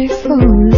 Beautiful.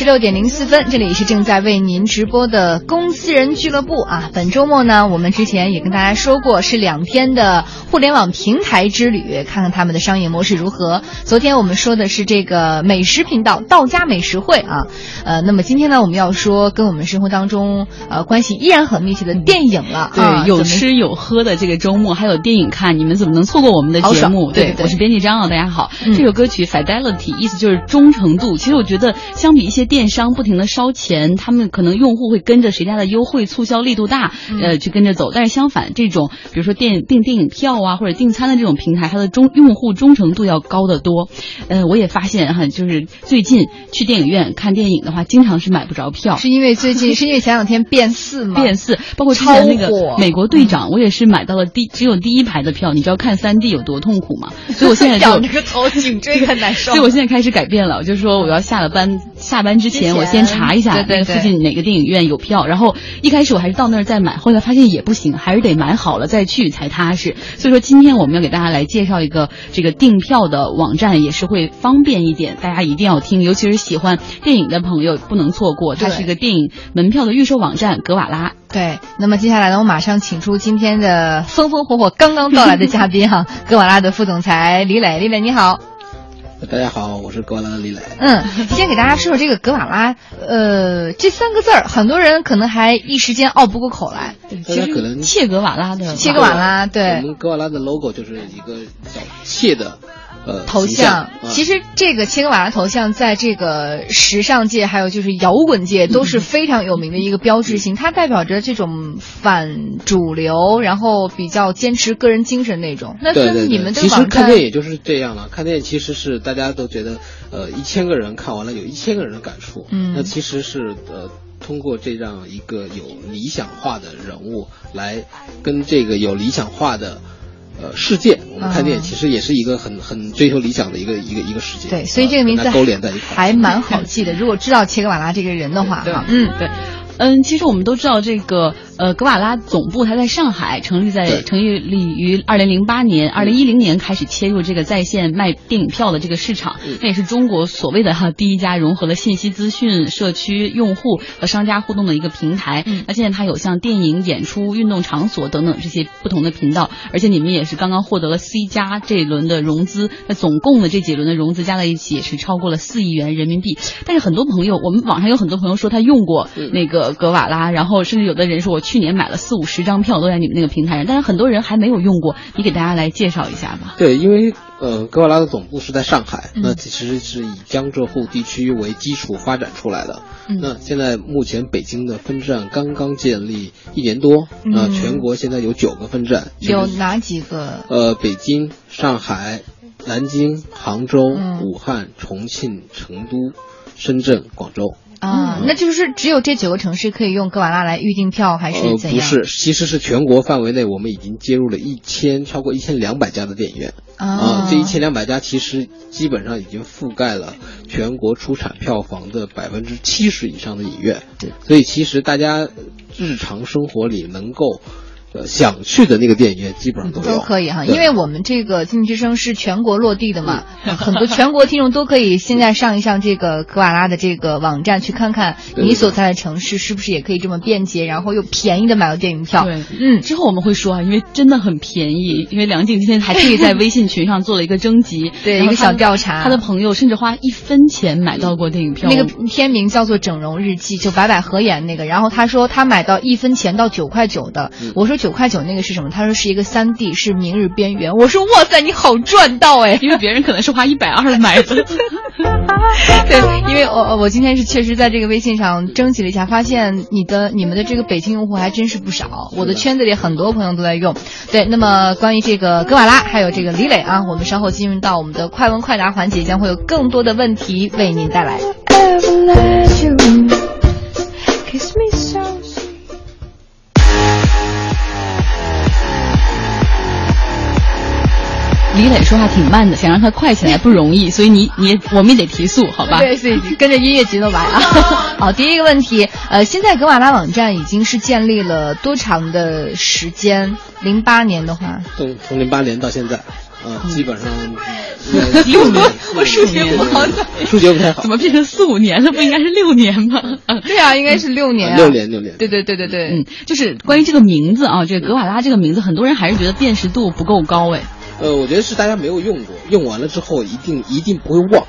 十六点零四分，这里是正在为您直播的公司人俱乐部啊。本周末呢，我们之前也跟大家说过，是两天的互联网平台之旅，看看他们的商业模式如何。昨天我们说的是这个美食频道道家美食会啊，呃，那么今天呢，我们要说跟我们生活当中呃关系依然很密切的电影了。对，啊有吃有喝的这个周末，还有电影看，你们怎么能错过我们的节目？对对对我是编辑张啊，大家好。嗯这首歌曲 Fidelity 意思就是忠诚度。其实我觉得，相比一些电商不停的烧钱，他们可能用户会跟着谁家的优惠促销力度大，嗯呃，去跟着走。但是相反，这种比如说电订电影票啊，或者订餐的这种平台，它的忠用户忠诚度要高得多。呃，我也发现哈，就是最近去电影院看电影的话，经常是买不着票。是因为最近 是因为前两天变四吗？变四，包括之前那个美国队长，我也是买到了第只有第一排的票，你知道看三 D 有多痛苦吗？所以我现在就 仰着个头，颈椎很难受。所以我现在开始改变了，我就说我要下了班，下班之前我先查一下附近哪个电影院有票，然后一开始我还是到那儿再买，后来发现也不行，还是得买好了再去才踏实。所以说今天我们要给大家来介绍一个这个订票的网站，也是会方便一点，大家一定要听，尤其是喜欢电影的朋友不能错过，它是一个电影门票的预售网站格瓦拉。对，那么接下来呢，我马上请出今天的风风火火刚刚到来的嘉宾哈，格瓦拉的副总裁李磊，李磊你好。大家好，我是格瓦拉的李磊。嗯，先给大家说说这个格瓦拉，呃，这三个字儿，很多人可能还一时间拗不过口来。对，其实可能切格瓦拉的切格瓦拉，对我，们格瓦拉的 logo 就是一个小切的呃头形象。啊其实这个切格瓦拉头像在这个时尚界还有就是摇滚界都是非常有名的一个标志性，它代表着这种反主流，然后比较坚持个人精神那种。那对对对，跟你们的其实看电影就是这样了。看电影其实是大家都觉得，呃，一千个人看完了有一千个人的感触。嗯那其实是呃，通过这样一个有理想化的人物来跟这个有理想化的。呃，世界，我们看电影嗯其实也是一个很很追求理想的一个一个一个世界。对，所以这个名字勾连在一块。还蛮好记的。如果知道切格瓦拉这个人的话，哈，嗯，对。嗯，其实我们都知道这个呃格瓦拉总部它在上海，成立在成立于二零零八年，二零一零年开始切入这个在线卖电影票的这个市场，嗯。那也是中国所谓的哈第一家融合了信息资讯、社区用户和商家互动的一个平台。嗯。那现在它有像电影、演出、运动场所等等这些不同的频道，而且你们也是刚刚获得了 C 加这一轮的融资，那总共的这几轮的融资加在一起也是超过了四亿元人民币。但是很多朋友，我们网上有很多朋友说他用过嗯。那个格瓦拉，然后甚至有的人说我去年买了四五十张票都在你们那个平台上，但是很多人还没有用过，你给大家来介绍一下吧。对，因为呃，格瓦拉的总部是在上海，嗯那其实是以江浙沪地区为基础发展出来的。嗯那现在目前北京的分站刚刚建立一年多，那、嗯全国现在有九个分站，有哪几个？呃，北京、上海、南京、杭州、嗯武汉、重庆、成都、深圳、广州。啊，嗯那就是只有这九个城市可以用格瓦拉来预订票，还是呃，怎样？不是，其实是全国范围内，我们已经接入了一千超过一千两百家的电影院。啊，这一千两百家其实基本上已经覆盖了全国出产票房的百分之七十以上的影院，所以其实大家日常生活里能够呃想去的那个电影院基本上都有，都可以哈，因为我们这个经济之声是全国落地的嘛，很多全国听众都可以现在上一上这个格瓦拉的这个网站去看看你所在的城市是不是也可以这么便捷，然后又便宜的买到电影票。对，嗯，之后我们会说啊，因为真的很便宜，因为梁静今天还特意在微信群上做了一个征集，对一个小调查他的朋友甚至花一分钱买到过电影票，那个片名叫做《整容日记》，就白百合演那个。然后他说他买到一分钱到九块九的，嗯我说九块九那个是什么？他说是一个三 D，是《明日边缘》。我说哇塞，你好赚到哎！因为别人可能是花一百二买的。对，因为我我今天是确实在这个微信上征集了一下，发现你的你们的这个北京用户还真是不少，我的圈子里很多朋友都在用。对，那么关于这个格瓦拉还有这个李磊啊，我们稍后进入到我们的快问快答环节，将会有更多的问题为您带来。ever let you kiss me 李磊说话挺慢的，想让他快起来不容易，所以你你我们也得提速，好吧？对，所以跟着音乐节奏来啊。好，第一个问题，呃，现在格瓦拉网站已经是建立了多长的时间？零八年的话，从从零八年到现在，啊、基本上 六年，我数学不好。数学不太好怎，么变成四五年了？不应该是六年吗？嗯 对啊，应该是六年、啊。六年六年。对对对对对。嗯，就是关于这个名字啊，这个格瓦拉这个名字，很多人还是觉得辨识度不够高哎。呃，我觉得是大家没有用过，用完了之后一定一定不会忘。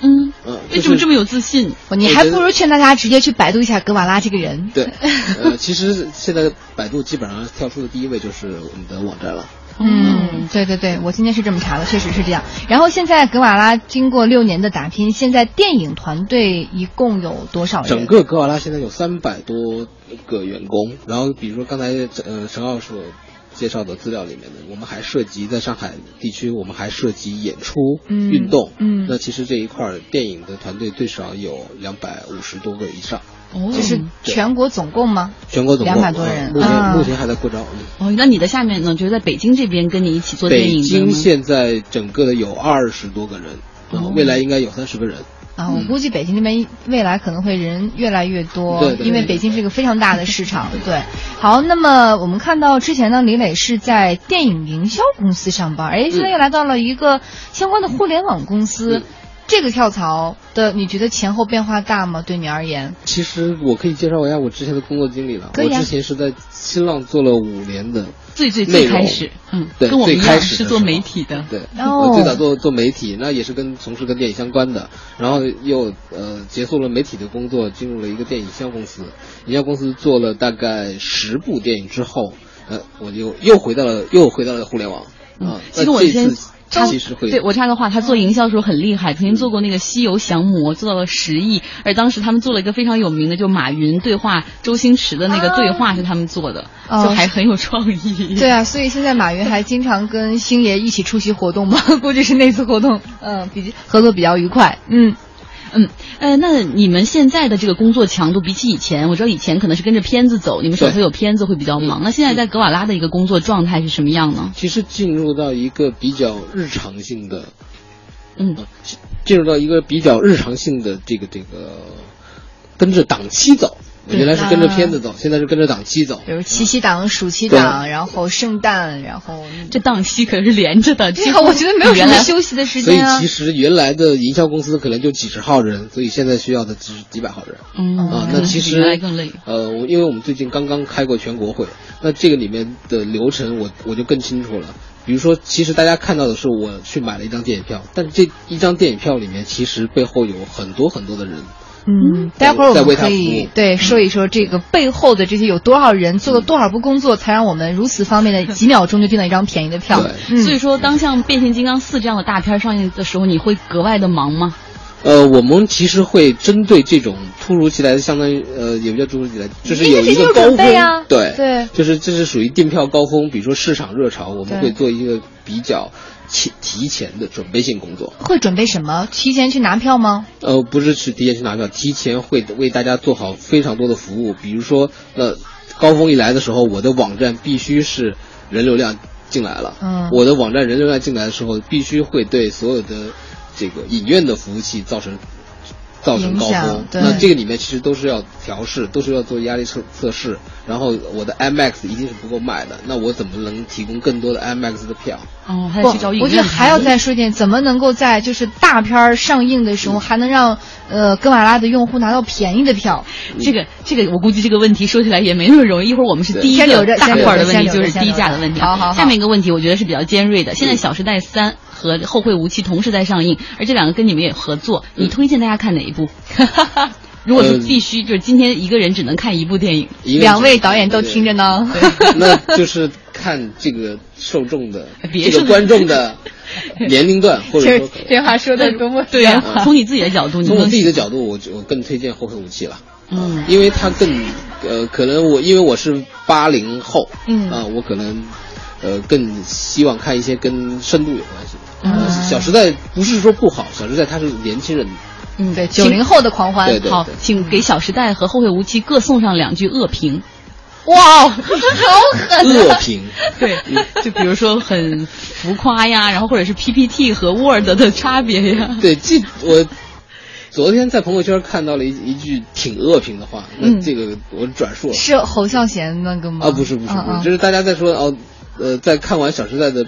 嗯，嗯、为什么这么有自信？你还不如劝大家直接去百度一下格瓦拉这个人。对，呃，其实现在百度基本上跳出的第一位就是我们的网站了。嗯，对对对，我今天是这么查的，确实是这样。然后现在格瓦拉经过六年的打拼，现在电影团队一共有多少人？整个格瓦拉现在有三百多个员工，然后比如说刚才呃陈浩所介绍的资料里面的，我们还涉及在上海地区，我们还涉及演出、嗯运动。嗯那其实这一块儿电影的团队最少有两百五十多个以上，哦，就是全国总共吗？全国总共两百多人呃目前、啊目前还在扩招。嗯哦，那你的下面呢？就是在北京这边跟你一起做电影北京现在整个的有二十多个人，然后未来应该有三十个人。啊，我估计北京这边未来可能会人越来越多，对对因为北京是一个非常大的市场。对，好，那么我们看到之前呢，李磊是在电影营销公司上班，哎，现在又来到了一个相关的互联网公司，嗯这个跳槽的，你觉得前后变化大吗？对你而言？其实我可以介绍一下我之前的工作经历了。啊我之前是在新浪做了五年的最最最开始，嗯，对跟我们一最开样是做媒体的，对，哦。我最早做做媒体，那也是跟从事跟电影相关的，然后又呃结束了媒体的工作，进入了一个电影营销公司，营销公司做了大概十部电影之后，呃，我就又回到了又回到了互联网。啊。其实那这我先次插其实会对我插个话，他做营销的时候很厉害，曾经做过那个《西游降魔》，做到了十亿，而当时他们做了一个非常有名的，就马云对话周星驰的那个对话是他们做的，哦就还很有创意。对啊，所以现在马云还经常跟星爷一起出席活动嘛，估计是那次活动，嗯，比合作比较愉快，嗯。嗯，呃，那你们现在的这个工作强度比起以前，我知道以前可能是跟着片子走，你们手头有片子会比较忙。那现在在格瓦拉的一个工作状态是什么样呢？其实进入到一个比较日常性的，嗯呃进入到一个比较日常性的这个这个，跟着档期走。对原来是跟着啊片子走，现在是跟着档期走。比如七夕档、暑期档，然后圣诞，然后这档期可是连着的，对啊，我觉得没有什原来么休息的时间所以其。实原来的营销公司可能就几十号人，所以现在需要的只是几百号人。嗯啊，那其实能是比原来更累。呃，因为我们最近刚刚开过全国会，那这个里面的流程我我就更清楚了。比如说，其实大家看到的是我去买了一张电影票，但这一张电影票里面其实背后有很多很多的人。嗯，待会儿我们在为他服可以务。对说一说这个背后的这些有多少人做了多少步工作，才让我们如此方便的几秒钟就订到一张便宜的票。所以说，当像《变形金刚四》这样的大片上映的时候，你会格外的忙吗？呃，我们其实会针对这种突如其来的，相当于呃，也不叫突如其来，就是有一个高峰，啊对对。就是这是属于订票高峰，比如说市场热潮，我们会做一个比较提提前的准备性工作。会准备什么？提前去拿票吗？呃，不是去提前去拿票，提前会为大家做好非常多的服务。比如说，呃高峰一来的时候，我的网站必须是人流量进来了。嗯我的网站人流量进来的时候，必须会对所有的这个影院的服务器造成造成高峰。对那这个里面其实都是要调试，都是要做压力测测试。然后我的 IMAX 一定是不够卖的，那我怎么能提供更多的 IMAX 的票？哦，还不得去找影院我觉得还要再说一点，怎么能够在就是大片儿上映的时候，还能让呃格瓦拉的用户拿到便宜的票？这个这个，我估计这个问题说起来也没那么容易。一会儿我们是第一个先留着大块儿的问题，先留着就是低价的问题好好下面一个问题，我觉得是比较尖锐的。现在《小时代三》和《后会无期》同时在上映，而这两个跟你们也合作，你推荐大家看哪一部？如果是必须，就是今天一个人只能看一部电影，两位导演都听着呢。那就是看这个受众的 别这个观众的年龄段，或者这说这话说的多么对啊，从你自己的角度，你从我自己的角度，我我更推荐《后会无期》了，嗯因为它更呃，可能我因为我是八零后，嗯啊、我可能呃更希望看一些跟深度有关系的。小时代不是说不好，小时代它是年轻人，嗯对九零后的狂欢。对对好，请给《小时代》和《后会无期》各送上两句恶评。哇，好狠、啊！恶评。对，就比如说很浮夸呀，然后或者是 PPT 和 Word 的差别呀。对，记我昨天在朋友圈看到了一一句挺恶评的话，那嗯这个我转述了。是侯孝贤那个吗？啊，不是不是不嗯嗯是，就是大家在说哦，呃，在看完《小时代》的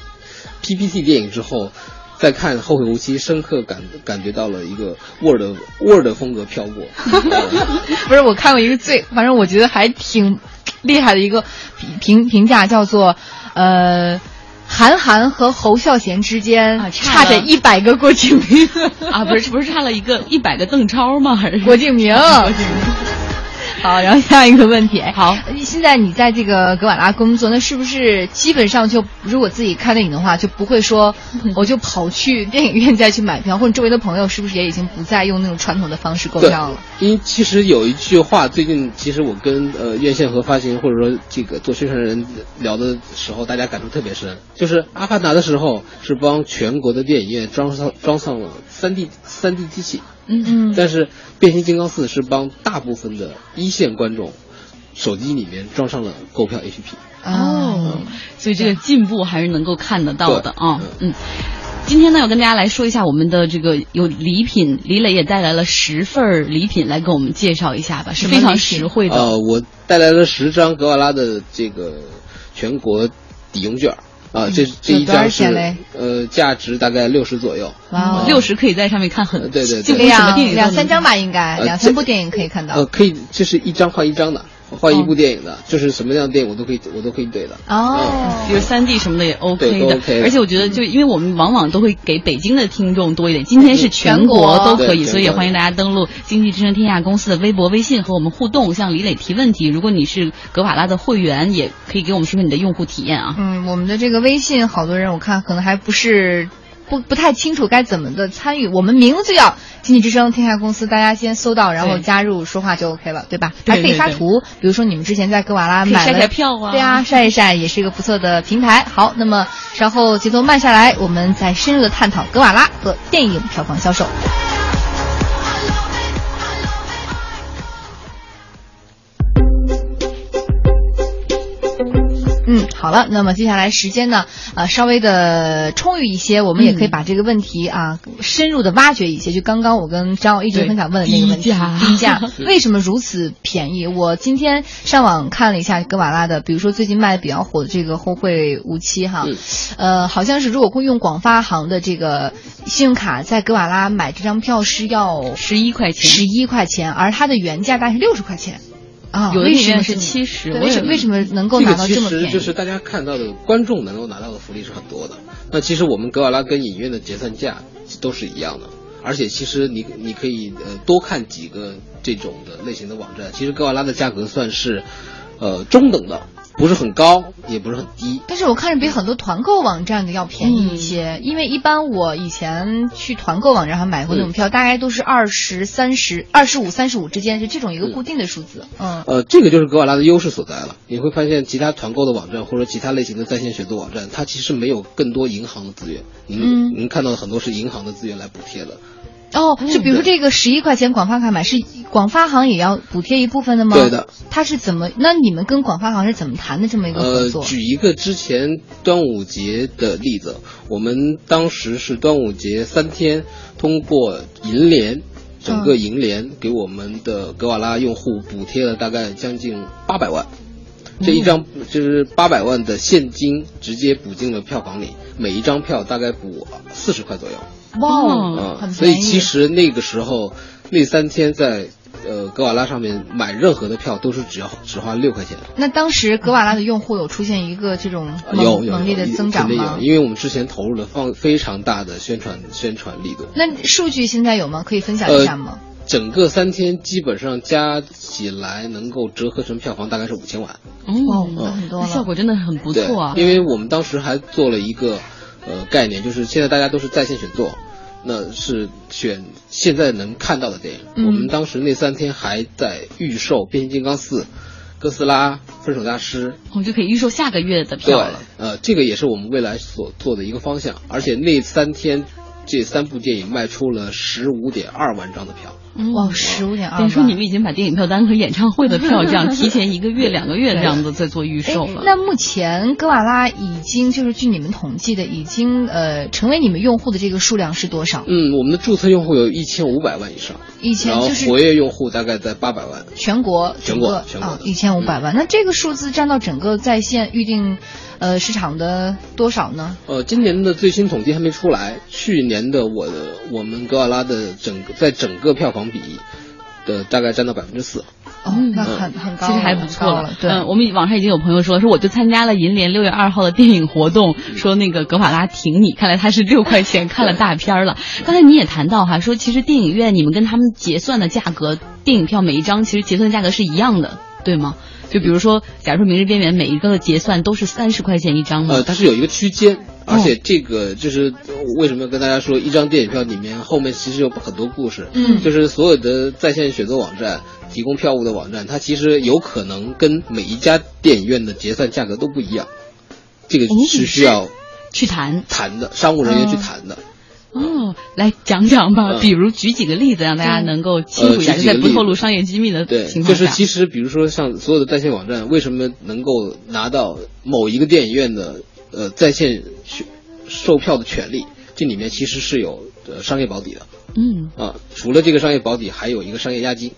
PPT 电影之后，再看《后会无期》，深刻感感觉到了一个 Word Word 风格飘过。不是，我看过一个最，反正我觉得还挺厉害的一个评评评价，叫做呃。韩寒和侯孝贤之间啊差着一百个郭敬明，啊，不是，不是差了一个一百个邓超吗？还是郭敬明。郭敬明 好，然后下一个问题，好，现在你在这个格瓦拉工作，那是不是基本上就如果自己看电影的话，就不会说 我就跑去电影院再去买票，或者周围的朋友是不是也已经不再用那种传统的方式购票了？，因为其实有一句话，最近其实我跟呃院线和发行或者说这个做宣传人聊的时候，大家感触特别深，就是《阿凡达》的时候是帮全国的电影院装上装上了三 D 三 D 机器，嗯。嗯。但是《变形金刚四》是帮大部分的一线观众手机里面装上了购票 APP。哦，所以这个进步还是能够看得到的对。啊。嗯，今天呢，要跟大家来说一下我们的这个有礼品，李磊也带来了十份礼品来给我们介绍一下吧，是非常实惠的。呃，我带来了十张格瓦拉的这个全国抵用券儿啊，这这一张是呃价值大概六十左右。哇哦六十可以在上面看很呃对对对两两三张吧，应该呃两三部电影可以看到。呃，可以，这是一张换一张的，换一部电影的，就是什么样的电影我都可以，我都可以对的。哦，比如三 D 什么的也 OK 的，对 OK 而且我觉得就因为我们往往都会给北京的听众多一点，今天是全国都可以，所以也欢迎大家登录经济之声天下公司的微博、微信和我们互动，向李磊提问题。如果你是格瓦拉的会员，也可以给我们说说你的用户体验啊。嗯，我们的这个微信，好多人我看可能还不是不不太清楚该怎么的参与。我们名字就叫经济之声天下公司，大家先搜到，然后加入说话就 OK 了，对吧？对还可以发图，比如说你们之前在格瓦拉买了晒晒票啊对啊，晒一晒也是一个不错的平台。好，那么稍后节奏慢下来，我们再深入的探讨格瓦拉和电影票房销售。嗯，好了，那么接下来时间呢，呃，稍微的充裕一些，我们也可以把这个问题啊、深入的挖掘一些。就刚刚我跟张友一直很想问的那个问题，低价低价为什么如此便宜？我今天上网看了一下格瓦拉的，比如说最近卖的比较火的这个后会无期哈，嗯呃，好像是如果会用广发行的这个信用卡在格瓦拉买这张票是要十一块钱，十一块钱，而它的原价大概是六十块钱。啊，有的影院是这么70对我也为什么为什么能够这个其拿到这么便宜？实就是大家看到的观众能够拿到的福利是很多的。那其实我们格瓦拉跟影院的结算价都是一样的，而且其实你你可以呃多看几个这种的类型的网站。其实格瓦拉的价格算是呃中等的，不是很高，也不是很低。但是我看着比很多团购网站的要便宜一些，因为一般我以前去团购网站上买过那种票，大概都是二十三十、二十五、三十五之间，是这种一个固定的数字。嗯，呃，这个就是格瓦拉的优势所在了。你会发现，其他团购的网站或者其他类型的在线选择网站，它其实没有更多银行的资源。您、嗯您看到的很多是银行的资源来补贴的。哦，就比如说这个十一块钱广发卡买，是广发行也要补贴一部分的吗？对的。它是怎么？那你们跟广发行是怎么谈的这么一个合呃作？，举一个之前端午节的例子，我们当时是端午节三天，通过银联，整个银联给我们的格瓦拉用户补贴了大概将近八百万。这一张就是八百万的现金直接补进了票房里，每一张票大概补四十块左右。哇哦所以。其实那个时候那三天在呃格瓦拉上面买任何的票都是只要只花六块钱。那当时格瓦拉的用户有出现一个这种有有猛烈的增长？因为我们之前投入了放非常大的宣传宣传力度。那数据现在有吗？可以分享一下吗？整个三天基本上加起来能够折合成票房大概是五千万，哦，那很多了那效果真的很不错啊。因为我们当时还做了一个呃概念，就是现在大家都是在线选座，那是选现在能看到的电影。嗯我们当时那三天还在预售《变形金刚四》、哥斯拉、分手大师，我们就可以预售下个月的票了。，呃，这个也是我们未来所做的一个方向，而且那三天这三部电影卖出了十五点二万张的票。哇，十五点二万。等于说你们已经把电影票单和演唱会的票这样 提前一个月、两个月这样子在做预售了。那目前格瓦拉已经就是据你们统计的，已经呃成为你们用户的这个数量是多少？嗯，我们的注册用户有一千五百万以上，一千活跃用户大概在八百万。全国全国全国啊一千五百万。那这个数字占到整个在线预定呃市场的多少呢？呃，今年的最新统计还没出来，去年的我的我们格瓦拉的整个在整个票房比的大概占到百分之四。哦，那很很高，其实还不错了。对，嗯，我们网上已经有朋友说，说我就参加了银联六月二号的电影活动，说那个格瓦拉挺你，看来他是六块钱看了大片儿了。刚才你也谈到哈，说其实电影院你们跟他们结算的价格，电影票每一张其实结算的价格是一样的，对吗？就比如说，假如说《明日边缘》每一个的结算都是三十块钱一张吗？呃，它是有一个区间，而且这个就是为什么要跟大家说，一张电影票里面后面其实有很多故事。嗯就是所有的在线选择网站提供票务的网站，它其实有可能跟每一家电影院的结算价格都不一样，这个是需要去谈谈的，商务人员去谈的。哦，来讲讲吧，嗯比如举几个例子，让大家能够清楚一下，就在不透露商业机密的，情况下。就是其实比如说像所有的在线网站，为什么能够拿到某一个电影院的呃在线售售票的权利？这里面其实是有呃商业保底的嗯，啊。除了这个商业保底，还有一个商业押金。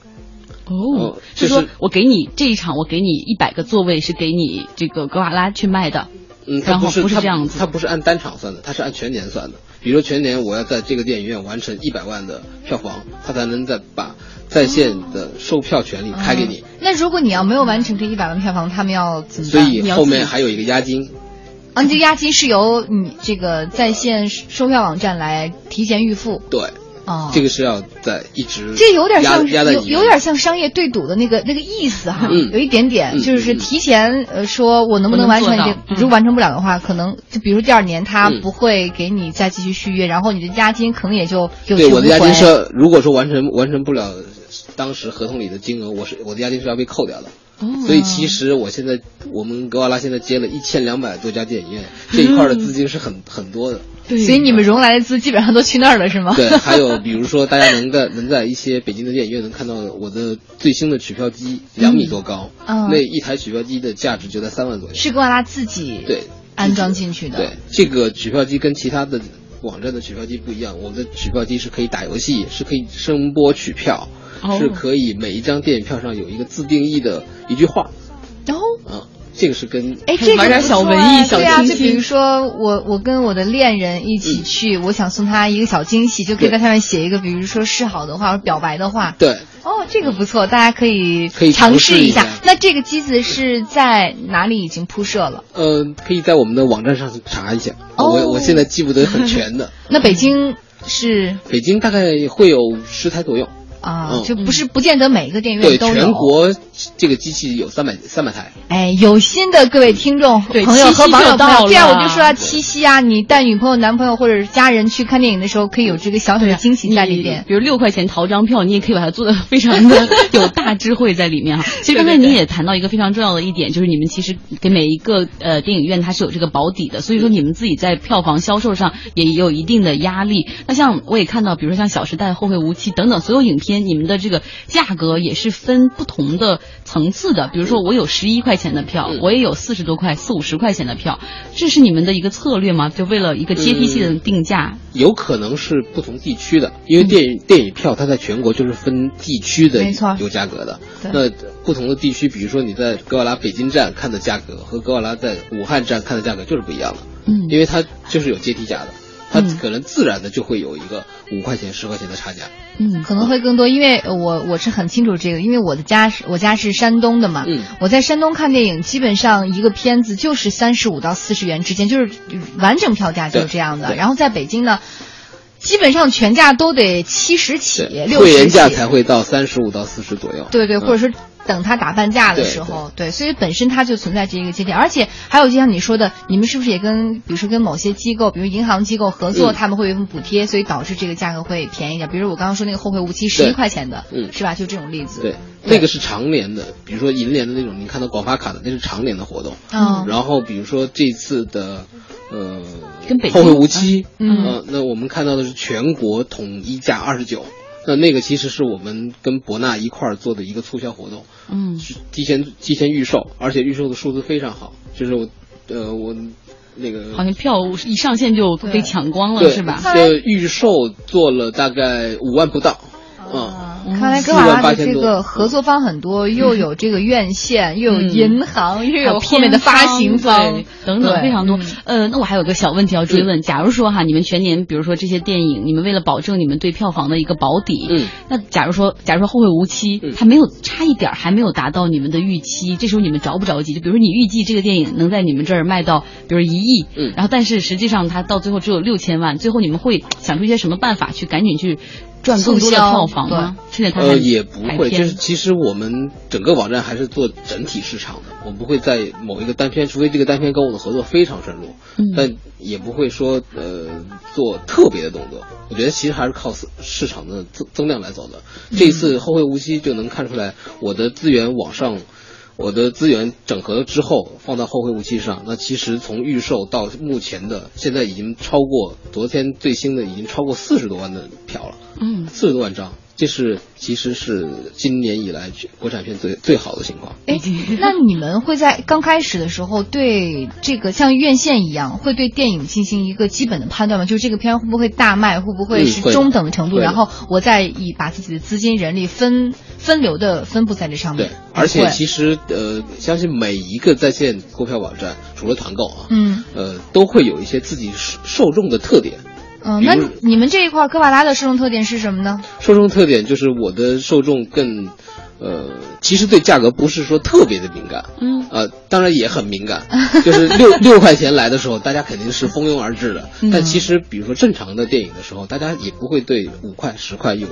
哦就是说我给你这一场，我给你一百个座位，是给你这个格瓦拉去卖的。嗯，它不是不是这样子它不是按单场算的，它是按全年算的。比如说全年我要在这个电影院完成一百万的票房，它才能再把在线的售票权利开给你。那如果你要没有完成这一百万票房，他们要怎么所办？所以后面还有一个押金。啊，你这押金是由你这个在线售票网站来提前预付。对，哦，这个是要在一直这有点像有压压在你有点像商业对赌的那个那个意思哈，嗯。有一点点，嗯就是提前呃说我能不能完成如果完成不了的话，可能就比如第二年他嗯。不会给你再继续续约，然后你的押金可能也就有对，我的押金回。是，如果说完成完成不了当时合同里的金额，我是我的押金是要被扣掉的。哦。所以其实我现在我们格瓦拉现在接了一千两百多家电影院，这一块儿的资金是很很多的。对所以你们融来的资基本上都去那儿了是吗？对，还有 比如说大家能在能在一些北京的电影院能看到我的最新的取票机，两米多高，嗯那一台取票机的价值就在三万左右。是格瓦拉自己对安装进去的。对，这个取票机跟其他的网站的取票机不一样，我们的取票机是可以打游戏，是可以声波取票，哦是可以每一张电影票上有一个自定义的一句话这个是跟哎，这个玩点小文艺小啊对啊，清新就比如说我我跟我的恋人一起去，我想送他一个小惊喜，就可以在上面写一个，比如说示好的话或者表白的话。对。哦，这个不错，大家可以可以尝尝试一下。那这个机子是在哪里已经铺设了？呃，可以在我们的网站上查一下。哦我我现在记不得很全的。那北京是北京大概会有十台左右。啊，嗯就不是不见得每一个电影，院都有。全国这个机器有三百三百台。哎，有心的各位听众对朋友和七夕网友朋友，就到了对啊，我就说啊，七夕啊，你带女朋友、男朋友或者是家人去看电影的时候，可以有这个小小的惊喜在里边。比如六块钱淘张票，你也可以把它做的 非常的有大智慧在里面哈。其实刚才你也谈到一个非常重要的一点，就是你们其实给每一个呃电影院它是有这个保底的，所以说你们自己在票房销售上也有一定的压力。那像我也看到，比如说像《小时代》《后会无期》等等所有影片，你们的这个价格也是分不同的层次的。比如说我有十一块钱的票，嗯我也有四十多块、四五十块钱的票，这是你们的一个策略吗？就为了一个阶梯性的定价？有可能是不同地区的，因为电影、电影票它在全国就是分地区的没错有价格的。对那不同的地区，比如说你在格瓦拉北京站看的价格和格瓦拉在武汉站看的价格就是不一样的，嗯因为它就是有阶梯价的，它嗯可能自然的就会有一个五块钱、十块钱的差价。嗯，可能会更多，因为呃我我是很清楚这个，因为我的家是我家是山东的嘛，嗯我在山东看电影，基本上一个片子就是三十五到四十元之间，就是完整票价就是这样的。然后在北京呢，基本上全价都得七十起，六十会员价，才会到三十五到四十左右。对对，嗯或者说等它打半价的时候，对，所以本身它就存在这一个节点，而且还有就像你说的，你们是不是也跟比如说跟某些机构，比如银行机构合作，嗯。他们会有一份补贴，所以导致这个价格会便宜一点。比如我刚刚说那个后会无期十一块钱的，嗯是吧？就这种例子，对，那个是常年的，比如说银联的那种，你看到广发卡的那是常年的活动。嗯。然后比如说这次的，呃，跟北京后会无期，嗯。呃，那我们看到的是全国统一价二十九，那那个其实是我们跟博纳一块儿做的一个促销活动，嗯提前提前预售，而且预售的数字非常好，就是我呃我那个好像票一上线就被抢光了，是吧？这预售做了大概五万不到，嗯。啊看来格瓦拉的这个合作方很多，又有这个院线，又有银行，又有后面的发行方。等等非常多。呃，那我还有个小问题要追问：假如说哈，你们全年，比如说这些电影，你们为了保证你们对票房的一个保底，嗯，那假如说，假如说《后会无期》它没有差一点还没有达到你们的预期，这时候你们着不着急？就比如说你预计这个电影能在你们这儿卖到，比如一亿，嗯，然后但是实际上它到最后只有六千万，最后你们会想出一些什么办法去赶紧去？赚更多的票房吗？呃也不会，就是其实我们整个网站还是做整体市场的，我们不会在某一个单片，除非这个单片跟我的合作非常深入，嗯，但也不会说呃做特别的动作。我觉得其实还是靠市场的增增量来走的。这一次后会无期就能看出来，我的资源往上。我的资源整合之后放到后会无期上，那其实从预售到目前的，现在已经超过昨天最新的已经超过四十多万的票了，嗯，四十多万张，这是其实是今年以来国产片最最好的情况。哎，那你们会在刚开始的时候对这个像院线一样，会对电影进行一个基本的判断吗？就是这个片会不会大卖，会不会是中等的程度？嗯、然后我再以把自己的资金、人力分分流的分布在这上面。对，而且其实。呃，相信每一个在线购票网站，除了团购啊，嗯，呃，都会有一些自己受众的特点。嗯，那你们这一块哥瓦拉的受众特点是什么呢？受众特点就是我的受众更，呃，其实对价格不是说特别的敏感，嗯，呃，当然也很敏感，就是六六块钱来的时候，大家肯定是蜂拥而至的。嗯、但其实，比如说正常的电影的时候，大家也不会对五块、十块有，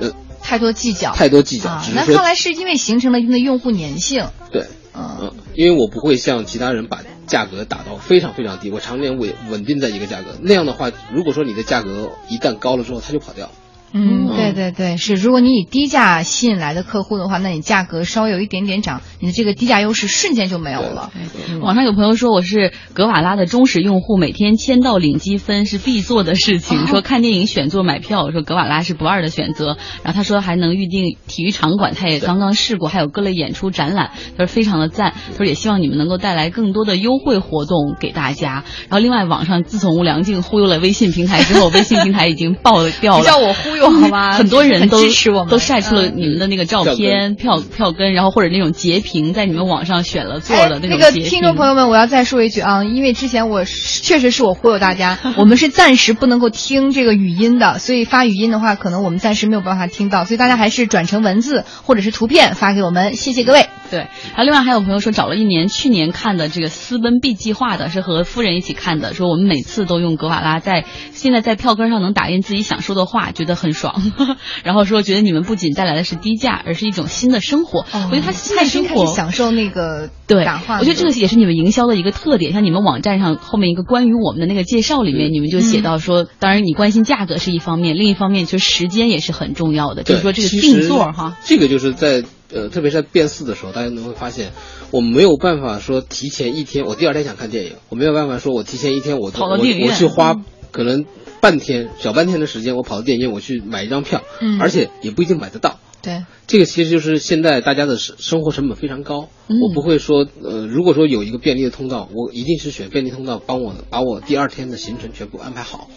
呃。太多计较，太多计较。啊、那看来是因为形成了一定的用户粘性。对，嗯，因为我不会像其他人把价格打到非常非常低，我常年稳稳定在一个价格。那样的话，如果说你的价格一旦高了之后，它就跑掉。嗯，对对对，是。如果你以低价吸引来的客户的话，那你价格稍微有一点点涨，你的这个低价优势瞬间就没有了。嗯、网上有朋友说我是格瓦拉的忠实用户，每天签到领积分是必做的事情。哦、说看电影选座买票，说格瓦拉是不二的选择。然后他说还能预定体育场馆，他也刚刚试过，还有各类演出展览，他说非常的赞。他说也希望你们能够带来更多的优惠活动给大家。然后另外网上自从吴良静忽悠了微信平台之后，微信平台已经爆掉了。叫我忽悠好吧？很多人都支持我们，都晒出了你们的那个照片、票票根，然后或者那种截屏，在你们网上选了座的那种截屏。那个听众朋友们，我要再说一句啊，因为之前我确实是我忽悠大家，我们是暂时不能够听这个语音的，所以发语音的话，可能我们暂时没有办法听到，所以大家还是转成文字或者是图片发给我们，谢谢各位。对，然后另外还有朋友说找了一年，去年看的这个《私奔 B 计划》的是和夫人一起看的，说我们每次都用格瓦拉在现在在票根上能打印自己想说的话，觉得很爽。然后说觉得你们不仅带来的是低价，而是一种新的生活。哦、我觉得他新的生活享受那个对我觉得这个也是你们营销的一个特点。像你们网站上后面一个关于我们的那个介绍里面，你们就写到说，当然你关心价格是一方面，另一方面就是时间也是很重要的。就是说这个定座哈，这个就是在呃，特别是在变四的时候，大家能会发现，我没有办法说提前一天，我第二天想看电影，我没有办法说我提前一天我跑到电影院，我去花可能。半天小半天的时间，我跑到电影院，我去买一张票，嗯，而且也不一定买得到。对，这个其实就是现在大家的生生活成本非常高。嗯、我不会说，呃，如果说有一个便利的通道，我一定是选便利通道，帮我把我第二天的行程全部安排好。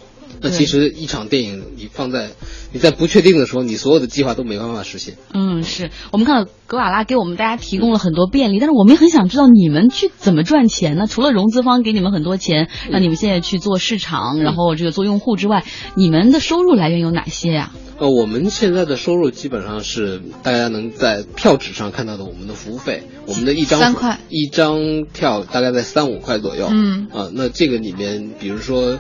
那其实一场电影你放在你在不确定的时候，你所有的计划都没办法实现。嗯，是我们看到格瓦拉给我们大家提供了很多便利，但是我们也很想知道你们去怎么赚钱呢？除了融资方给你们很多钱，让你们现在去做市场，然后这个做用户之外，你们的收入来源有哪些呀、啊？呃，我们现在的收入基本上是大家能在票纸上看到的我们的服务费，我们的一张三块一张票大概在三五块左右。嗯啊，那这个里面，比如说。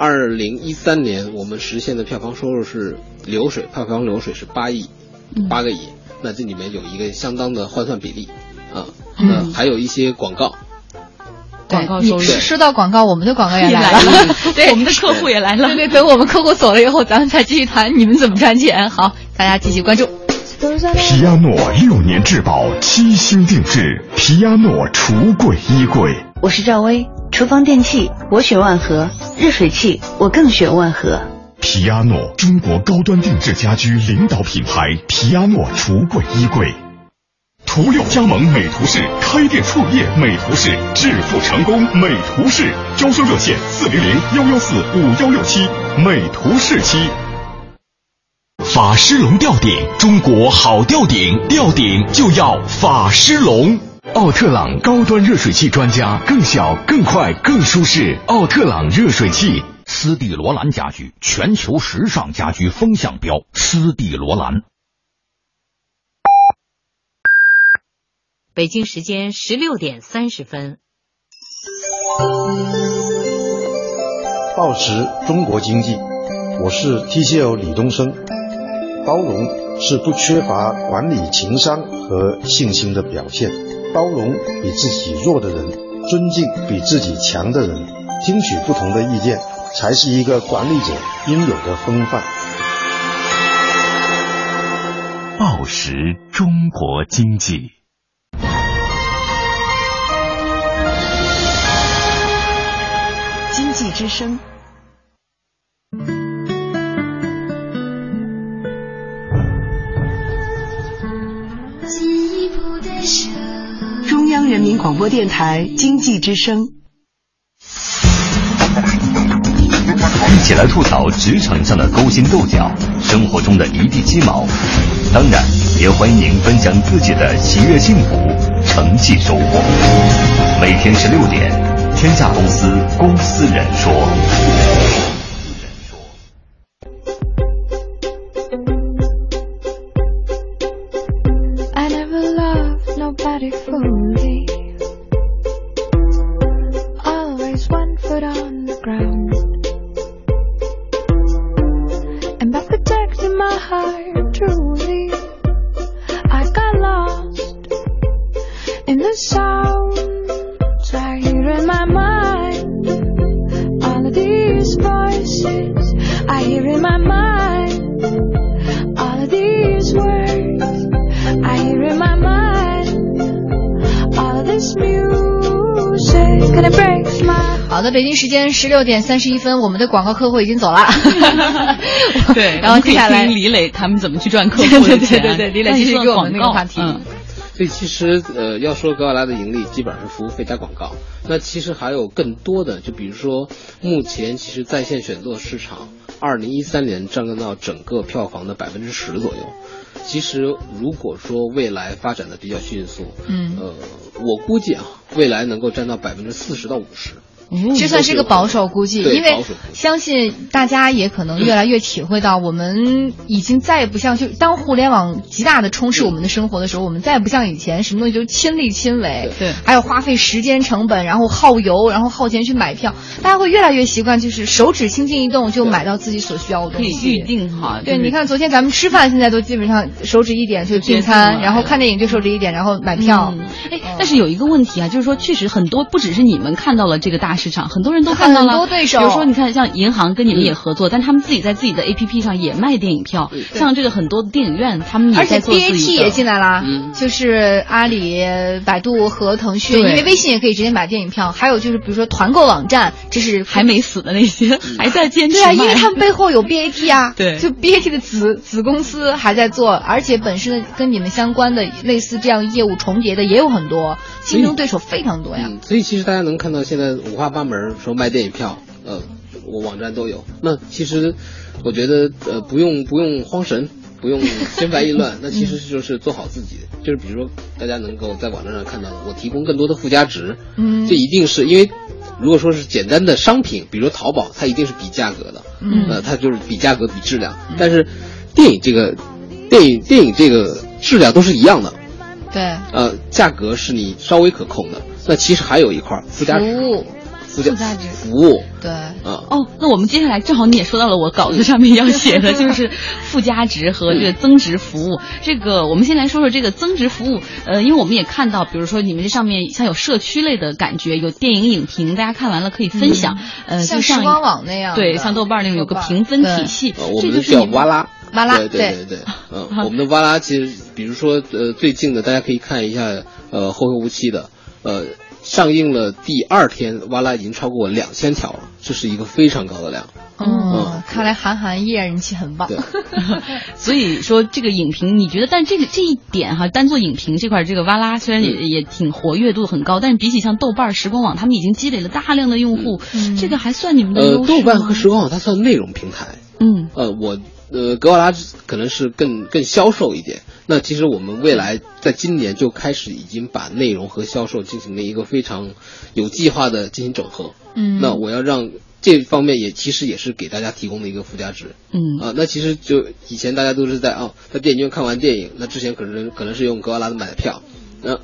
二零一三年，我们实现的票房收入是流水，票房流水是八亿，八个亿。那这里面有一个相当的换算比例啊，那还有一些广告，广告收入。说到广告，我们的广告也来了，对，我们的客户也来了。对对，等我们客户走了以后，咱们再继续谈你们怎么赚钱。好，大家继续关注。皮亚诺六年质保，七星定制，皮亚诺橱柜衣柜。我是赵薇，厨房电器我选万和，热水器我更选万和。皮亚诺，中国高端定制家居领导品牌，皮亚诺橱柜衣柜。图六加盟美图仕，开店创业美图仕，致富成功美图仕。招商热线：四零零幺幺四五幺六七，美图仕七。法狮龙吊顶，中国好吊顶，吊顶就要法狮龙。奥特朗高端热水器专家，更小、更快、更舒适。奥特朗热水器，斯蒂罗兰家居，全球时尚家居风向标。斯蒂罗兰。北京时间十六点三十分。报时中国经济，我是 TCL 李东升。包容是不缺乏管理情商和信心的表现。包容比自己弱的人，尊敬比自己强的人，听取不同的意见，才是一个管理者应有的风范。报时中国经济。经济之声。中央人民广播电台经济之声。一起来吐槽职场上的勾心斗角，生活中的一地鸡毛。当然，也欢迎您分享自己的喜悦、幸福、成绩、收获。每天十六点，天下公司公司人说。十六点三十一分，我们的广告客户已经走了。对，然后接下来李磊他们怎么去赚客户的 钱。对对，李磊继续给我们那个话题。嗯所以其实呃，要说格瓦拉的盈利，基本上是服务费加广告。那其实还有更多的，就比如说目前其实在线选座市场，二零一三年占到整个票房的百分之十左右。其实如果说未来发展的比较迅速，嗯呃，我估计啊，未来能够占到百分之四十到五十。这算是个保守估计，因为相信大家也可能越来越体会到，我们已经再也不像就当互联网极大的充斥我们的生活的时候，我们再也不像以前什么东西都亲力亲为，对。还有花费时间成本，然后耗油，然后耗钱去买票，大家会越来越习惯，就是手指轻轻一动就买到自己所需要的东西，可以预定哈。对，你看昨天咱们吃饭，现在都基本上手指一点就订餐，然后看电影就手指一点，然后买票。嗯，哎，但是有一个问题啊，就是说，确实很多不只是你们看到了这个大市场，很多人都看到了。很多对手比如说，你看像银行跟你们也合作，但他们自己在自己的 APP 上也卖电影票。像这个很多的电影院，他们也而且在做自 BAT。也进来啦，嗯就是阿里、百度和腾讯，因为微信也可以直接买电影票。还有就是比如说团购网站，这是还没死的那些还在坚持对啊，因为他们背后有 BAT 啊，对就 BAT 的子子公司还在做，而且本身跟你们相关的类似这样业务重叠的也有很多，竞争对手非常多呀。嗯，所以其实大家能看到现在五花八门，说卖电影票，呃，我网站都有。那其实我觉得呃不用不用慌神，不用心烦意乱，那其实就是做好自己，就是比如说大家能够在网站上看到的，我提供更多的附加值，嗯。这一定是因为如果说是简单的商品，比如说淘宝，它一定是比价格的，嗯。呃，它就是比价格比质量，但是电影这个电影电影这个质量都是一样的，对，呃，价格是你稍微可控的。那其实还有一块儿附加值，服务，附加值服务对。嗯，哦，那我们接下来正好你也说到了我稿子上面要写的，就 是附加值和这个增值服务。这个我们先来说说这个增值服务。呃，因为我们也看到，比如说你们这上面像有社区类的感觉，有电影影评，大家看完了可以分享。呃，像时光网那样对，像豆瓣那种有个评分体系，呃，我们的叫这就是你哇啦。哇啦对对对对，嗯，我们的哇啦其实，比如说呃，最近的大家可以看一下，呃，《后会无期》的，呃，上映了第二天，哇啦已经超过两千条了，这是一个非常高的量嗯，看来韩寒依然人气很棒。所以说这个影评，你觉得？但这个这一点哈，单做影评这块，这个哇啦虽然也、嗯、也挺活跃度很高，但是比起像豆瓣、时光网，他们已经积累了大量的用户，嗯、这个还算你们的呃，豆瓣和时光网它算内容平台。嗯，呃，我呃格瓦拉可能是更更销售一点。那其实我们未来在今年就开始已经把内容和销售进行了一个非常有计划的进行整合。嗯，那我要让这方面也其实也是给大家提供的一个附加值。嗯啊，那其实就以前大家都是在啊，在电影院看完电影，那之前可能可能是用格瓦拉的买的票，那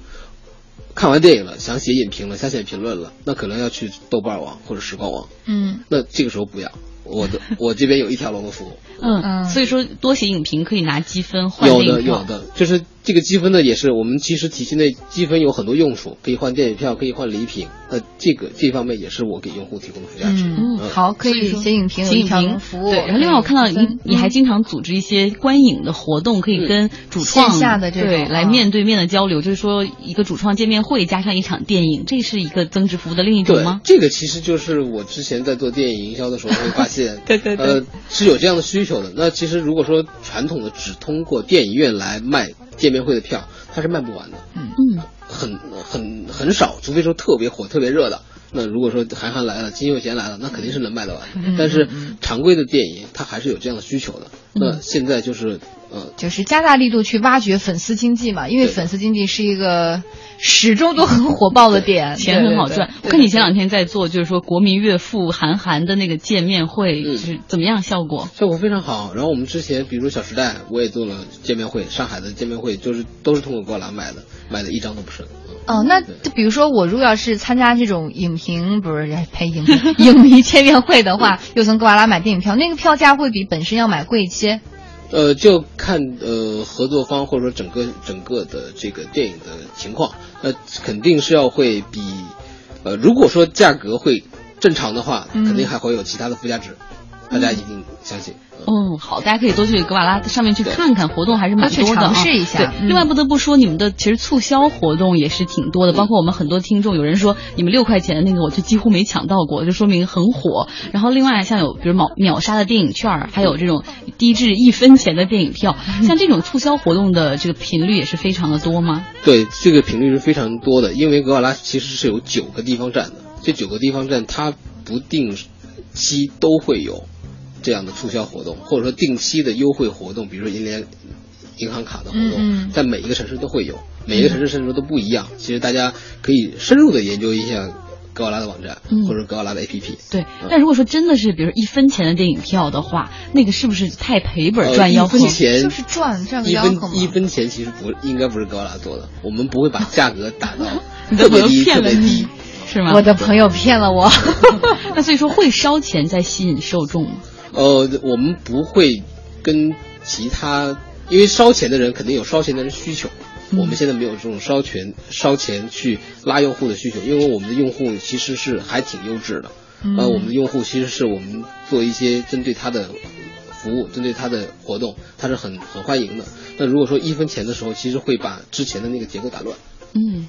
看完电影了，想写影评了，想写评论了，那可能要去豆瓣网或者时光网。嗯，那这个时候不要。我的我这边有一条龙的服务，嗯嗯，所以说多写影评可以拿积分换有的有的，就是这个积分呢，也是我们其实体系内积分有很多用处，可以换电影票，可以换礼品，那这个这方面也是我给用户提供的附加值。嗯，好，可以写影评，写影评服务。对，然后另外我看到你你还经常组织一些观影的活动，可以跟主创线下的这对来面对面的交流，就是说一个主创见面会加上一场电影，这是一个增值服务的另一种吗？这个其实就是我之前在做电影营销的时候会发现，对对对。呃，是有这样的需求的。那其实如果说传统的只通过电影院来卖见面会的票，它是卖不完的。嗯嗯，很很很少，除非说特别火、特别热的。那如果说韩寒来了，金秀贤来了，那肯定是能卖得完。嗯、但是常规的电影，它还是有这样的需求的。那现在就是呃，就是加大力度去挖掘粉丝经济嘛，因为粉丝经济是一个始终都很火爆的点，钱很好赚。我看你前两天在做，就是说国民岳父韩寒的那个见面会，就是怎么样效果？效果非常好。然后我们之前，比如《小时代》，我也做了见面会，上海的见面会就是都是通过格拉买的，买的一张都不剩。哦，那就比如说我如果要是参加这种影评，不是拍影影迷见面会的话，又从格瓦拉买电影票，那个票价会比本身要买贵一些。呃，就看呃合作方或者说整个整个的这个电影的情况，那肯定是要会比，呃，如果说价格会正常的话，嗯、肯定还会有其他的附加值，大家一定相信。嗯，好，大家可以多去格瓦拉上面去看看，活动还是蛮多的尝试一下。对，嗯、另外不得不说，你们的其实促销活动也是挺多的，包括我们很多听众，有人说你们六块钱的那个我就几乎没抢到过，就说明很火。然后另外像有比如秒秒杀的电影券，还有这种低至一分钱的电影票，像这种促销活动的这个频率也是非常的多吗？对，这个频率是非常多的，因为格瓦拉其实是有九个地方站的，这九个地方站它不定期都会有。这样的促销活动，或者说定期的优惠活动，比如说银联银行卡的活动，嗯、在每一个城市都会有，每一个城市甚至都不一样。其实大家可以深入的研究一下格瓦拉的网站，嗯、或者格瓦拉的 APP。对，但如果说真的是比如一分钱的电影票的话，那个是不是太赔本赚吆喝？一分钱就是赚赚个一分吆喝一分钱其实不应该不是格瓦拉做的，我们不会把价格打到 你特别低骗了特别低。是吗？我的朋友骗了我。那所以说会烧钱在吸引受众吗？呃，我们不会跟其他，因为烧钱的人肯定有烧钱的人需求，嗯、我们现在没有这种烧钱烧钱去拉用户的需求，因为我们的用户其实是还挺优质的，嗯、呃，我们的用户其实是我们做一些针对他的服务，针对他的活动，他是很很欢迎的。那如果说一分钱的时候，其实会把之前的那个结构打乱。嗯，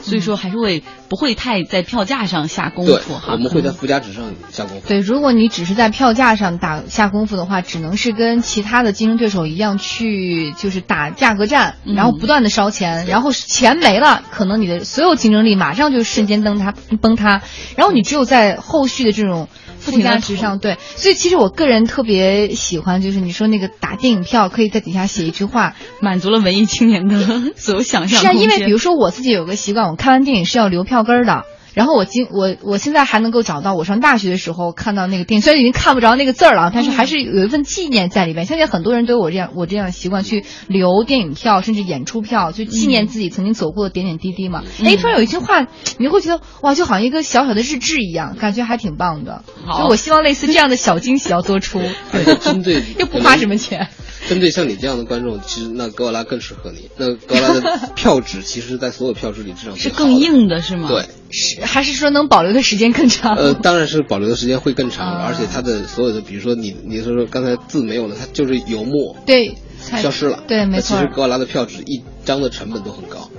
所以说还是会不会太在票价上下功夫哈？我们会在附加值上下功夫。对，如果你只是在票价上打下功夫的话，只能是跟其他的竞争对手一样去就是打价格战，嗯然后不断的烧钱，然后钱没了，可能你的所有竞争力马上就瞬间崩塌崩塌，然后你只有在后续的这种。附加值上，对，所以其实我个人特别喜欢，就是你说那个打电影票，可以在底下写一句话，满足了文艺青年的 所有想象。是啊，因为比如说我自己有个习惯，我看完电影是要留票根儿的。然后我今我我现在还能够找到我上大学的时候看到那个电影，虽然已经看不着那个字儿了，但是还是有一份纪念在里面。相信很多人都有我这样我这样的习惯，去留电影票，甚至演出票，就纪念自己曾经走过的点点滴滴嘛。哎、突然有一句话，你会觉得哇，就好像一个小小的日志一样，感觉还挺棒的。好就我希望类似这样的小惊喜要多出，而且针对 又不花什么钱。针对像你这样的观众，其实那格瓦拉更适合你。那格瓦拉的票纸，其实在所有票纸里至少是更硬的，是吗？对，是还是说能保留的时间更长？呃，当然是保留的时间会更长，啊而且它的所有的，比如说你你说说刚才字没有了，它就是油墨对消失了，对，没错。其实格瓦拉的票纸一张的成本都很高。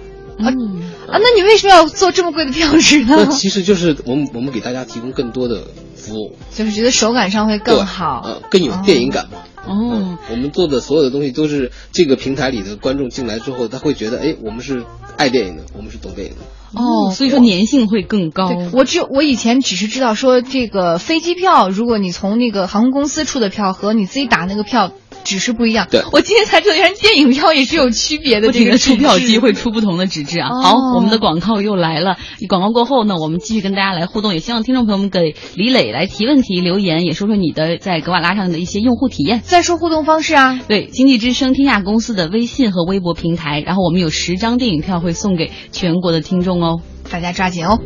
嗯啊，那你为什么要做这么贵的票纸呢？那其实就是我们我们给大家提供更多的服务，就是觉得手感上会更好，呃，更有电影感嘛。哦，我们做的所有的东西都是这个平台里的观众进来之后，他会觉得，哎，我们是爱电影的，我们是懂电影的。哦，所以说粘性会更高。我只有我以前只是知道说，这个飞机票，如果你从那个航空公司出的票和你自己打那个票。纸是不一样，对我今天才知道，原来电影票也是有区别的。不停的出票机会出不同的纸质啊。好，我们的广告又来了。广告过后呢，我们继续跟大家来互动，也希望听众朋友们给李磊来提问题、留言，也说说你的在格瓦拉上的一些用户体验。再说互动方式啊，对，经济之声天下公司的微信和微博平台，然后我们有十张电影票会送给全国的听众哦，大家抓紧哦。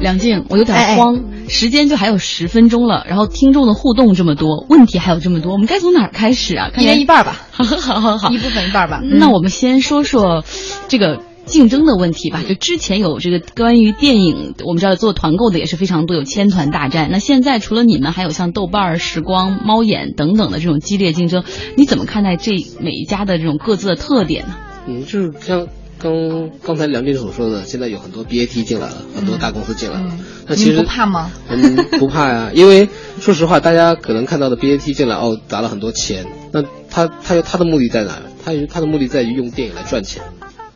梁静，我有点慌，时间就还有十分钟了，然后听众的互动这么多，问题还有这么多，我们该从哪儿开始啊？一人一半吧，好好好好，一部分一半吧。那我们先说说这个竞争的问题吧。就之前有这个关于电影，我们知道做团购的也是非常多，有千团大战。那现在除了你们，还有像豆瓣、时光、猫眼等等的这种激烈竞争，你怎么看待这每一家的这种各自的特点呢？嗯，就是像。刚刚才梁斌所说的，现在有很多 BAT 进来了，很多大公司进来了。那其实不怕吗？嗯，不怕呀，因为说实话，大家可能看到的 BAT 进来哦，砸了很多钱。那他他他的目的在哪？他他的目的在于用电影来赚钱。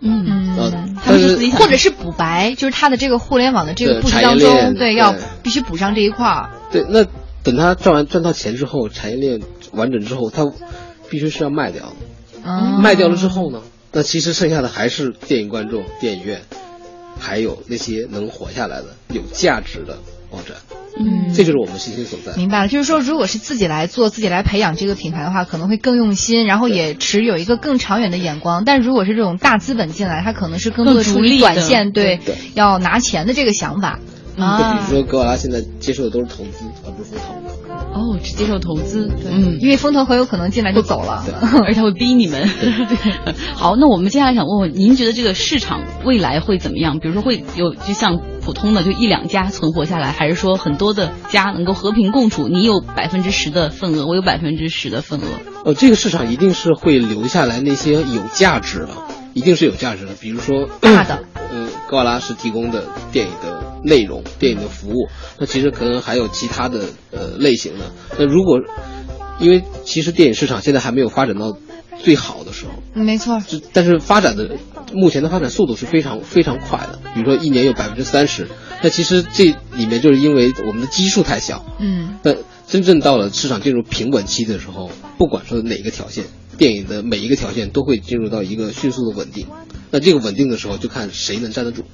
嗯嗯，他是或者是补白，就是他的这个互联网的这个布局当中，对，要必须补上这一块儿。对，那等他赚完赚到钱之后，产业链完整之后，他必须是要卖掉。卖掉了之后呢？那其实剩下的还是电影观众、电影院，还有那些能活下来的、有价值的网站。嗯，这就是我们信心所在。明白了，就是说，如果是自己来做、自己来培养这个品牌的话，可能会更用心，然后也持有一个更长远的眼光。但如果是这种大资本进来，他可能是更多的出于短线，对，要拿钱的这个想法。啊，比如说格瓦拉现在接受的都是投资，而不是风投。哦，只接受投资，嗯，因为风投很有可能进来就走了，而且会逼你们。好，那我们接下来想问问，您觉得这个市场未来会怎么样？比如说会有就像普通的就一两家存活下来，还是说很多的家能够和平共处？你有百分之十的份额，我有百分之十的份额。呃，这个市场一定是会留下来那些有价值的，一定是有价值的。比如说大的，呃，格瓦拉是提供的电影的。内容电影的服务，那其实可能还有其他的呃类型的。那如果，因为其实电影市场现在还没有发展到最好的时候，没错。但是发展的目前的发展速度是非常非常快的，比如说一年有百分之三十。那其实这里面就是因为我们的基数太小。嗯。那真正到了市场进入平稳期的时候，不管说哪个条件，电影的每一个条件都会进入到一个迅速的稳定。那这个稳定的时候，就看谁能站得住。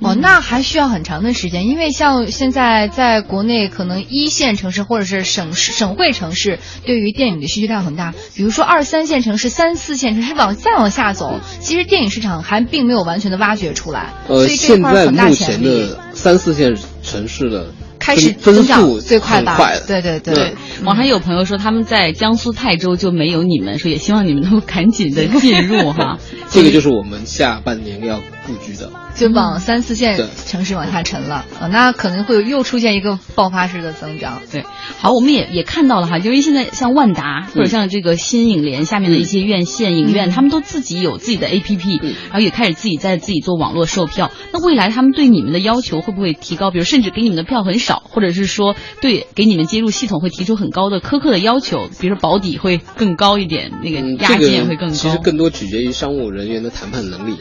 哦，那还需要很长的时间，因为像现在在国内，可能一线城市或者是省市、省会城市，对于电影的需求量很大。比如说二三线城市、三四线城市往再往下走，其实电影市场还并没有完全的挖掘出来。呃，现在目前的三四线城市的。开始增长最快吧？对对对，网上有朋友说他们在江苏泰州就没有你们，说也希望你们能够赶紧的进入哈。这个就是我们下半年要布局的，就往三四线城市往下沉了啊，那可能会又出现一个爆发式的增长。对，好，我们也也看到了哈，因为现在像万达或者像这个新影联下面的一些院线影院，他们都自己有自己的 APP，然后也开始自己在自己做网络售票。那未来他们对你们的要求会不会提高？比如甚至给你们的票很少。或者是说，对，给你们接入系统会提出很高的苛刻的要求，比如说保底会更高一点，那个押金也会更高。其实更多取决于商务人员的谈判能力。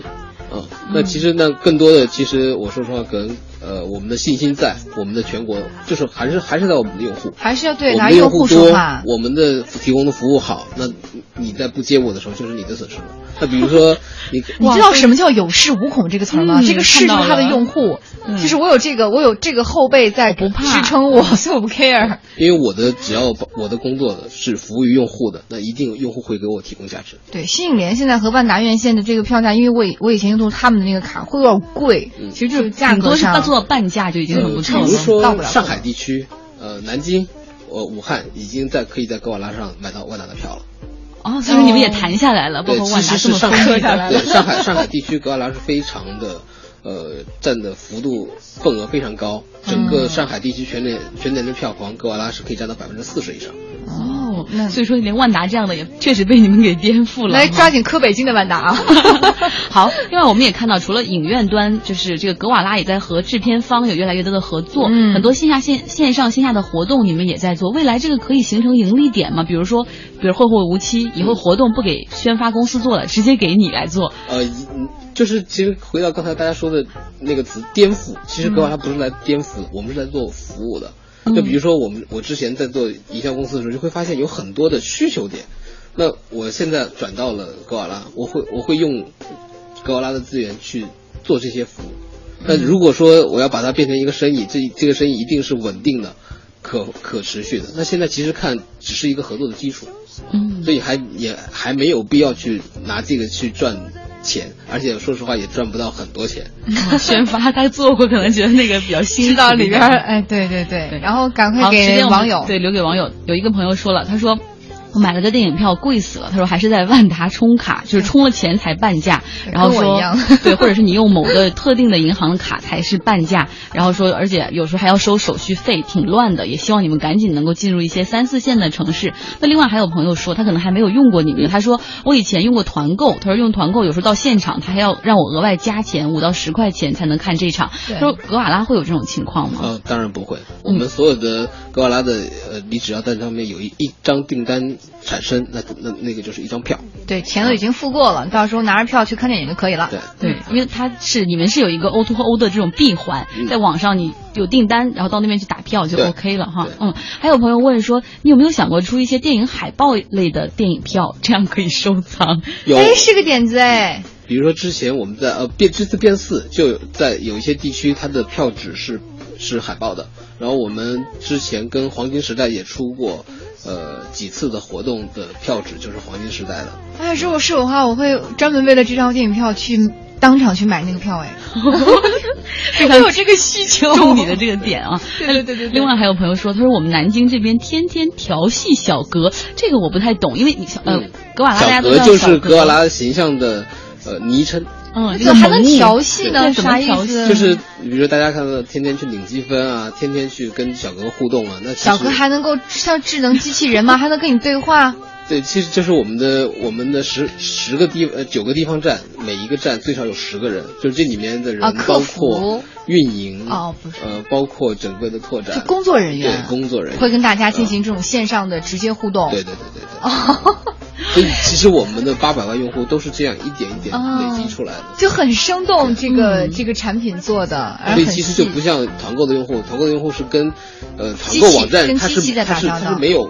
啊，那其实那更多的，其实我说实话，可能呃，我们的信心在我们的全国，就是还是还是在我们的用户，还是要对拿用户说话。我们的提供的服务好，那你在不接我的时候，就是你的损失了。那比如说，你你知道什么叫有恃无恐这个词吗？这个是他的用户，就是我有这个，我有这个后背在不怕支撑我，所 以我不 care。因为我的只要我的工作的是服务于用户的，那一定用户会给我提供价值。对，新影联现在和万达院线的这个票价，因为我我以前用的是他们的那个卡，会有点贵。其实就是价格上半价就已经很不错了。比如说上海地区，呃，南京，呃，武汉已经在可以在格瓦拉上买到万达的票了。哦，所以你们也谈下来了，包括万达这么上海对上海上海地区格瓦拉是非常的，呃，占的幅度份额非常高，整个上海地区全年全年的票房格瓦拉是可以占到百分之四十以上。所以说连万达这样的也确实被你们给颠覆了。来抓紧磕北京的万达啊！好，另外我们也看到，除了影院端，就是这个格瓦拉也在和制片方有越来越多的合作，嗯很多线下线线上线下的活动你们也在做。未来这个可以形成盈利点吗？比如说，比如《后会无期》以后活动不给宣发公司做了，直接给你来做。呃，嗯就是其实回到刚才大家说的那个词颠覆，其实格瓦拉不是来颠覆的，我们是来做服务的。就比如说我们我之前在做营销公司的时候，就会发现有很多的需求点。那我现在转到了格瓦拉，我会我会用格瓦拉的资源去做这些服务。那如果说我要把它变成一个生意，这这个生意一定是稳定的、可可持续的。那现在其实看只是一个合作的基础，嗯，所以还也还没有必要去拿这个去赚钱，而且说实话也赚不到很多钱。宣发他做过，可能觉得那个比较新，知道里边，哎，对对对，然后赶快好，时给间网友，对留给网友。有一个朋友说了，他说。我买了个电影票，贵死了。他说还是在万达充卡，就是充了钱才半价。然后说对，或者是你用某个特定的银行的卡才是半价。然后说，而且有时候还要收手续费，挺乱的。也希望你们赶紧能够进入一些三四线的城市。那另外还有朋友说，他可能还没有用过你们，他说我以前用过团购，他说用团购有时候到现场他还要让我额外加钱五到十块钱才能看这场。他说格瓦拉会有这种情况吗？呃，当然不会。我们所有的格瓦拉的呃，你只要在上面有一一张订单产生，那那那个就是一张票。对，钱都已经付过了，到时候拿着票去看电影就可以了。对对，因为它是你们是有一个 O to O 的这种闭环，嗯在网上你有订单，然后到那边去打票就 OK 了哈。嗯，还有朋友问说，你有没有想过出一些电影海报类的电影票，这样可以收藏？有，哎，是个点子哎。比如说之前我们在呃变这次变四就有在有一些地区它的票纸是是海报的，然后我们之前跟黄金时代也出过呃几次的活动的票纸就是黄金时代的。哎，如果是我的话，我会专门为了这张电影票去当场去买那个票哎。非常有这个需求中你的这个点啊。对对对对对另外还有朋友说，他说我们南京这边天天调戏小格，这个我不太懂，因为你小呃嗯格瓦拉大家小都叫小格就是格瓦拉形象的呃昵称。嗯，这还能调戏呢？怎么啥意调戏思？就是比如说大家看到天天去领积分啊，天天去跟小哥互动啊，那小哥还能够像智能机器人吗？还能跟你对话？对，其实就是我们的我们的十十个地呃九个地方站，每一个站最少有十个人，就是这里面的人啊客包服括运营哦不是呃包括整个的拓展就工作人员对工作人员会跟大家进行这种线上的直接互动。对对对对对。所以其实我们的八百万用户都是这样一点一点累积出来的。就很生动，这个、这个产品做的，所以其实就不像团购的用户，团购的用户是跟呃团购网站它是它是它是没有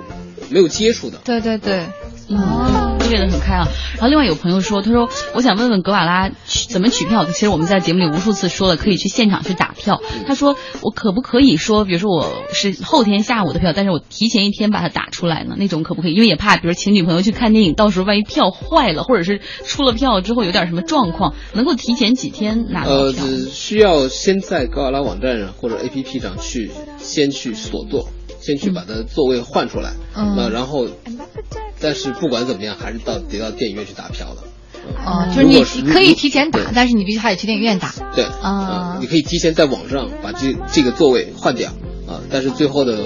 没有接触的。对对对，嗯，列得很开啊。然后另外有朋友说，他说我想问问格瓦拉取怎么取票。其实我们在节目里无数次说了，可以去现场去打票。他说我可不可以说，比如说我是后天下午的票，但是我提前一天把它打出来呢？那种可不可以？因为也怕，比如请女朋友去看电影，到时候万一票坏了，或者是出了票之后有点什么状况，能够提前几天拿到呃只。，需要先在格瓦拉网站上或者 APP 上去先去锁座，先去把它座位换出来。嗯那然后，但是不管怎么样，还是到得到电影院去打票的。哦，就是你可以提前打，但是你必须还得去电影院打。对啊呃你可以提前在网上把这这个座位换掉啊，但是最后的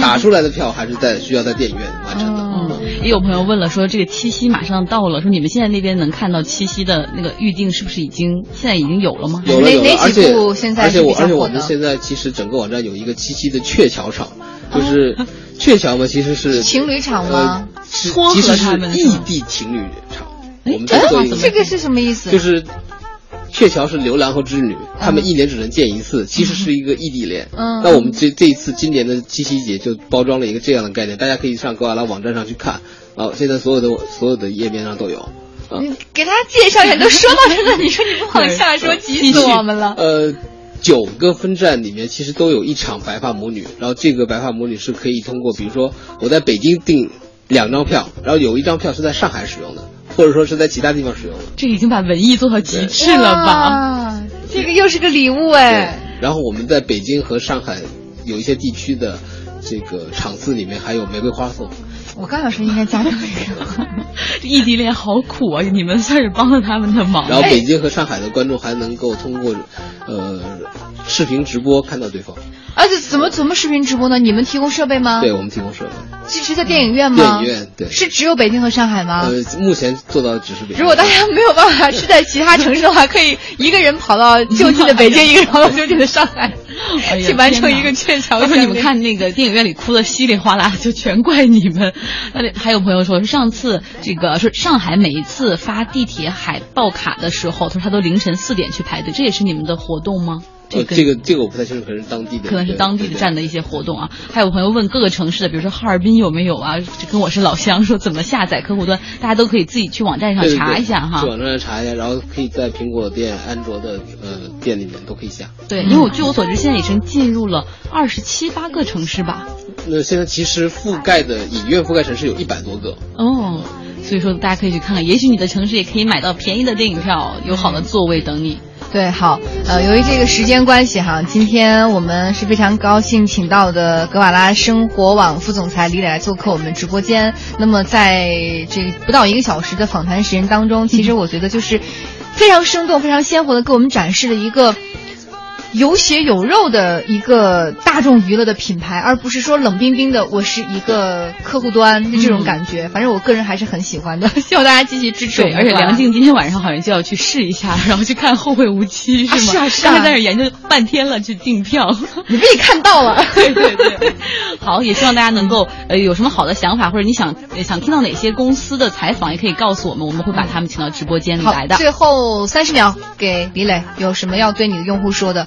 打出来的票还是在需要在电影院完成的。嗯，也有朋友问了，说这个七夕马上到了，说你们现在那边能看到七夕的那个预定是不是已经现在已经有了吗？有了有了，而且而且我而且我们现在其实整个网站有一个七夕的鹊桥场，就是鹊桥嘛，其实是情侣场吗？其实是他们异地情侣场。我们哎在做一个这个是什么意思？就是鹊桥是牛郎和织女，他们一年只能见一次，其实是一个异地恋。嗯那我们这这一次今年的七夕节就包装了一个这样的概念，大家可以上格瓦拉网站上去看啊，现在所有的所有的页面上都有。啊，你给大家介绍一下，都说到这了，你说你不往下说，急死我们了。呃，九个分站里面其实都有一场白发魔女，然后这个白发魔女是可以通过，比如说我在北京订两张票，然后有一张票是在上海使用的，或者说是在其他地方使用的。这已经把文艺做到极致了吧？哇，这个又是个礼物哎。然后我们在北京和上海有一些地区的这个场次里面还有玫瑰花送。我刚想说应该加上这个。异地恋好苦啊！你们算是帮了他们的忙。然后北京和上海的观众还能够通过呃视频直播看到对方。啊，这怎么怎么视频直播呢？你们提供设备吗？对，我们提供设备。是是在电影院吗？电影院对。是只有北京和上海吗？呃，目前做到的只是北京。如果大家没有办法是在其他城市的话，可以一个人跑到就近的北京，一个人跑到就近的上海，去完成一个鹊桥。要是你们看那个电影院里哭的稀里哗啦，就全怪你们。那里还有朋友说，是上次这个说上海每一次发地铁海报卡的时候，他说他都凌晨四点去排队，这也是你们的活动吗？这个这个这个我不太清楚，可能是当地的，可能是当地的站的一些活动啊。还有朋友问各个城市的，比如说哈尔滨有没有啊？这跟我是老乡，说怎么下载客户端，大家都可以自己去网站上查一下哈。去网站上查一下，然后可以在苹果店、安卓的呃店里面都可以下。对，因为我据我所知，现在已经进入了二十七八个城市吧。那现在其实覆盖的影院覆盖城市有一百多个哦，所以说大家可以去看看，也许你的城市也可以买到便宜的电影票，有好的座位等你。对，好，呃，由于这个时间关系哈，今天我们是非常高兴请到的格瓦拉生活网副总裁李磊来做客我们直播间。那么在这不到一个小时的访谈时间当中，其实我觉得就是非常生动、非常鲜活的给我们展示了一个。有血有肉的一个大众娱乐的品牌，而不是说冷冰冰的我是一个客户端的这种感觉。反正我个人还是很喜欢的，希望大家继续支持。对，而且梁静今天晚上好像就要去试一下，然后去看《后会无期》，是吗？是啊，是啊。在那研究半天了，去订票，你被看到了。对 对对。好，也希望大家能够呃有什么好的想法，或者你想想听到哪些公司的采访，也可以告诉我们，我们会把他们请到直播间里来的。最后三十秒给李磊，有什么要对你的用户说的？